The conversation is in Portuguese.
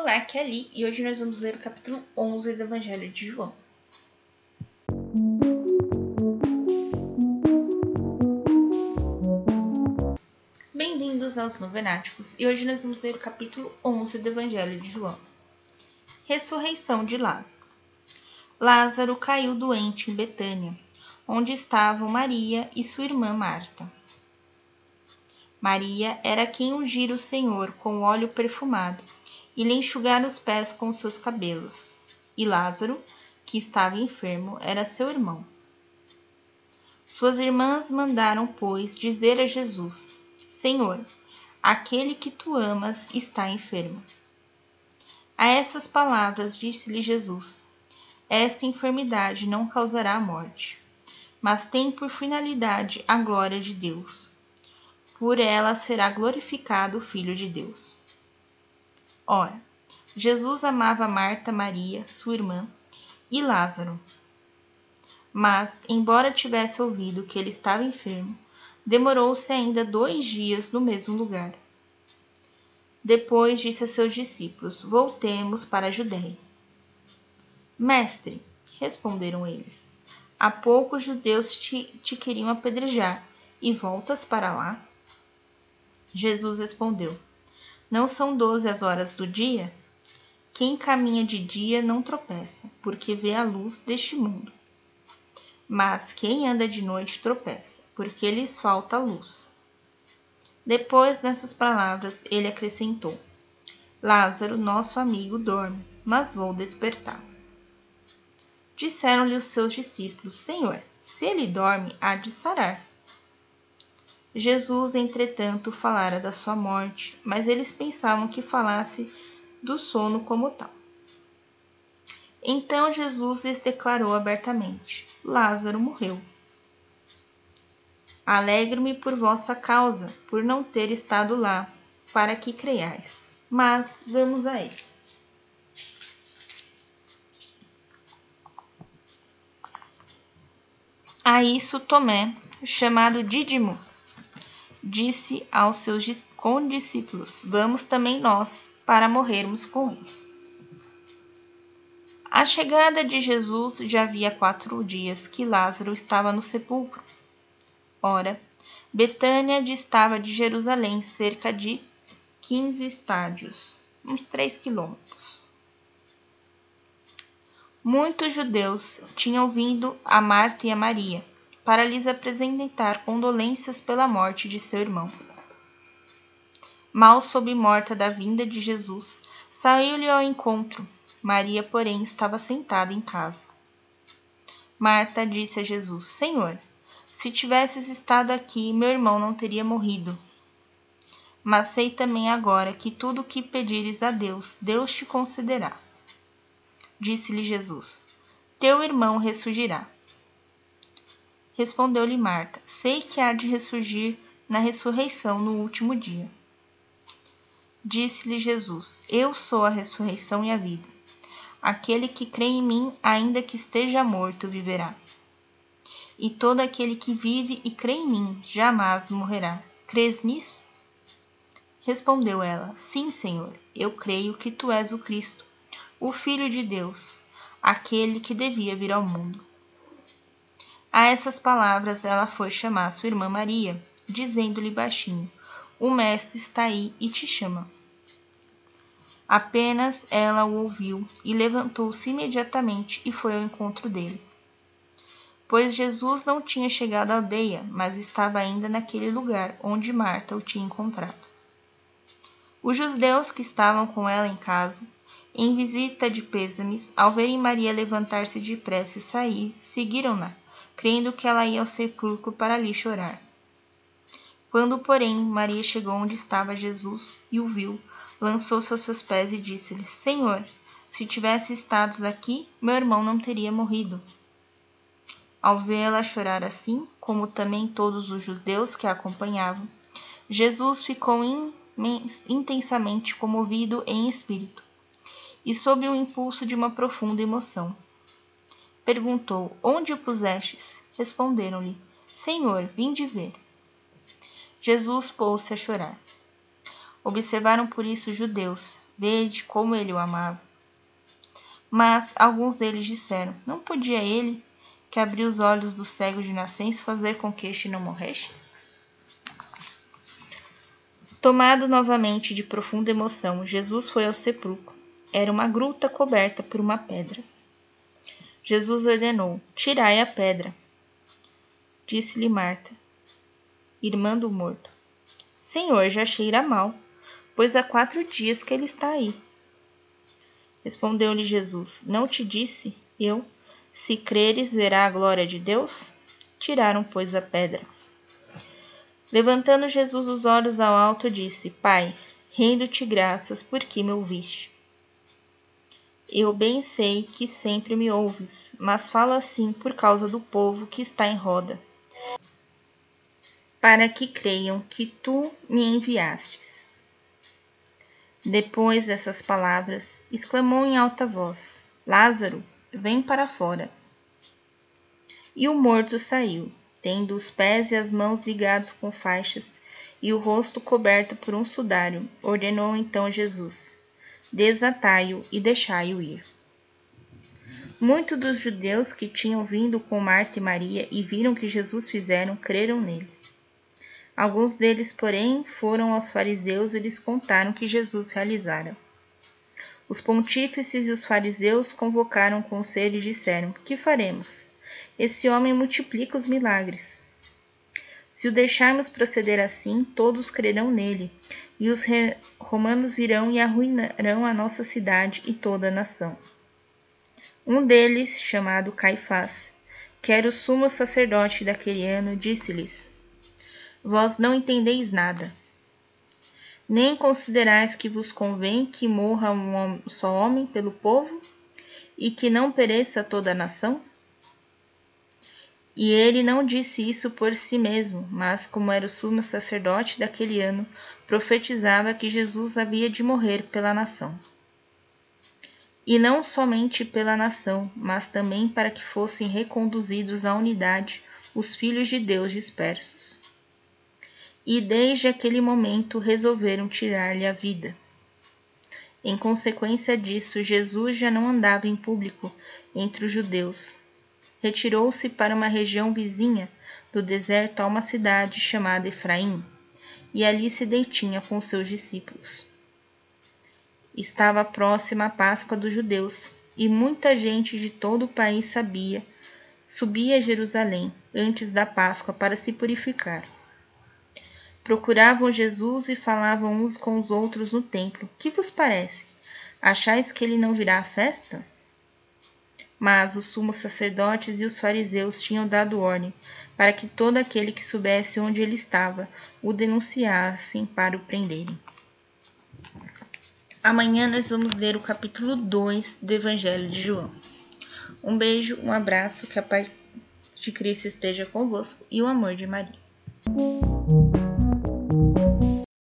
Olá, Ali e hoje nós vamos ler o capítulo 11 do Evangelho de João. Bem-vindos aos Novenáticos e hoje nós vamos ler o capítulo 11 do Evangelho de João. Ressurreição de Lázaro. Lázaro caiu doente em Betânia, onde estavam Maria e sua irmã Marta. Maria era quem ungira o Senhor com óleo perfumado e lhe enxugar os pés com seus cabelos. E Lázaro, que estava enfermo, era seu irmão. Suas irmãs mandaram, pois, dizer a Jesus: Senhor, aquele que tu amas está enfermo. A essas palavras disse-lhe Jesus: Esta enfermidade não causará a morte, mas tem por finalidade a glória de Deus. Por ela será glorificado o Filho de Deus. Ora, Jesus amava Marta, Maria, sua irmã, e Lázaro. Mas, embora tivesse ouvido que ele estava enfermo, demorou-se ainda dois dias no mesmo lugar. Depois disse a seus discípulos: Voltemos para a Judéia. Mestre, responderam eles, há pouco os judeus te, te queriam apedrejar e voltas para lá? Jesus respondeu: não são doze as horas do dia? Quem caminha de dia não tropeça, porque vê a luz deste mundo. Mas quem anda de noite tropeça, porque lhes falta a luz. Depois dessas palavras, ele acrescentou: Lázaro, nosso amigo, dorme, mas vou despertá-lo. Disseram-lhe os seus discípulos: Senhor, se ele dorme, há de sarar. Jesus, entretanto, falara da sua morte, mas eles pensavam que falasse do sono como tal. Então Jesus lhes declarou abertamente: Lázaro morreu. Alegro-me por vossa causa, por não ter estado lá, para que creiais. Mas vamos a ele. A isso Tomé, chamado Dídimo, disse aos seus condiscípulos: Vamos também nós, para morrermos com ele. A chegada de Jesus já havia quatro dias que Lázaro estava no sepulcro. Ora, Betânia distava de Jerusalém cerca de quinze estádios, uns três quilômetros. Muitos judeus tinham vindo a Marta e a Maria para lhes apresentar condolências pela morte de seu irmão. Mal soube morta da vinda de Jesus, saiu-lhe ao encontro. Maria, porém, estava sentada em casa. Marta disse a Jesus: Senhor, se tivesses estado aqui, meu irmão não teria morrido. Mas sei também agora que tudo o que pedires a Deus, Deus te concederá. Disse-lhe Jesus: Teu irmão ressurgirá. Respondeu-lhe Marta: Sei que há de ressurgir na ressurreição no último dia. Disse-lhe Jesus: Eu sou a ressurreição e a vida. Aquele que crê em mim, ainda que esteja morto, viverá. E todo aquele que vive e crê em mim, jamais morrerá. Crês nisso? Respondeu ela: Sim, Senhor, eu creio que tu és o Cristo, o Filho de Deus, aquele que devia vir ao mundo. A essas palavras ela foi chamar sua irmã Maria, dizendo-lhe baixinho: O mestre está aí e te chama. Apenas ela o ouviu e levantou-se imediatamente e foi ao encontro dele. Pois Jesus não tinha chegado à aldeia, mas estava ainda naquele lugar onde Marta o tinha encontrado. Os judeus que estavam com ela em casa, em visita de pêsames, ao verem Maria levantar-se depressa e sair, seguiram-na crendo que ela ia ao sepulcro para ali chorar. Quando, porém, Maria chegou onde estava Jesus e o viu, lançou-se aos seus pés e disse-lhe: Senhor, se tivesse estado aqui, meu irmão não teria morrido. Ao vê-la chorar assim, como também todos os judeus que a acompanhavam, Jesus ficou intensamente comovido em espírito e sob o impulso de uma profunda emoção. Perguntou: Onde o pusestes? Responderam-lhe: Senhor, vim de ver. Jesus pôs-se a chorar. Observaram por isso os judeus, Vede como ele o amava. Mas alguns deles disseram: Não podia ele, que abriu os olhos do cego de nascença, fazer com que este não morresse? Tomado novamente de profunda emoção, Jesus foi ao sepulcro. Era uma gruta coberta por uma pedra. Jesus ordenou: Tirai a pedra. Disse-lhe Marta, irmã do morto: Senhor, já cheira mal, pois há quatro dias que ele está aí. Respondeu-lhe Jesus: Não te disse eu, se creres, verá a glória de Deus? Tiraram, pois, a pedra. Levantando Jesus os olhos ao alto, disse: Pai, rendo-te graças porque me ouviste. Eu bem sei que sempre me ouves, mas falo assim por causa do povo que está em roda, para que creiam que tu me enviastes. Depois dessas palavras, exclamou em alta voz: Lázaro, vem para fora. E o morto saiu, tendo os pés e as mãos ligados com faixas e o rosto coberto por um sudário. Ordenou então Jesus: Desatai-o e deixai-o ir. Muitos dos judeus que tinham vindo com Marta e Maria e viram que Jesus fizeram creram nele. Alguns deles, porém, foram aos fariseus e lhes contaram que Jesus realizara. Os pontífices e os fariseus convocaram o conselho e disseram: Que faremos? Esse homem multiplica os milagres. Se o deixarmos proceder assim, todos crerão nele, e os romanos virão e arruinarão a nossa cidade e toda a nação. Um deles, chamado Caifás, que era o sumo sacerdote daquele ano, disse-lhes: vós não entendeis nada. Nem considerais que vos convém que morra um só homem pelo povo e que não pereça toda a nação? E ele não disse isso por si mesmo, mas, como era o sumo sacerdote daquele ano, profetizava que Jesus havia de morrer pela nação. E não somente pela nação, mas também para que fossem reconduzidos à unidade os filhos de Deus dispersos e desde aquele momento resolveram tirar-lhe a vida. Em consequência disso, Jesus já não andava em público entre os judeus. Retirou-se para uma região vizinha do deserto a uma cidade chamada Efraim, e ali se detinha com seus discípulos. Estava próxima a Páscoa dos judeus, e muita gente de todo o país sabia, subia a Jerusalém antes da Páscoa para se purificar procuravam Jesus e falavam uns com os outros no templo: Que vos parece? Achais que ele não virá à festa? Mas os sumos sacerdotes e os fariseus tinham dado ordem para que todo aquele que soubesse onde ele estava o denunciassem para o prenderem. Amanhã nós vamos ler o capítulo 2 do Evangelho de João. Um beijo, um abraço, que a paz de Cristo esteja convosco e o amor de Maria.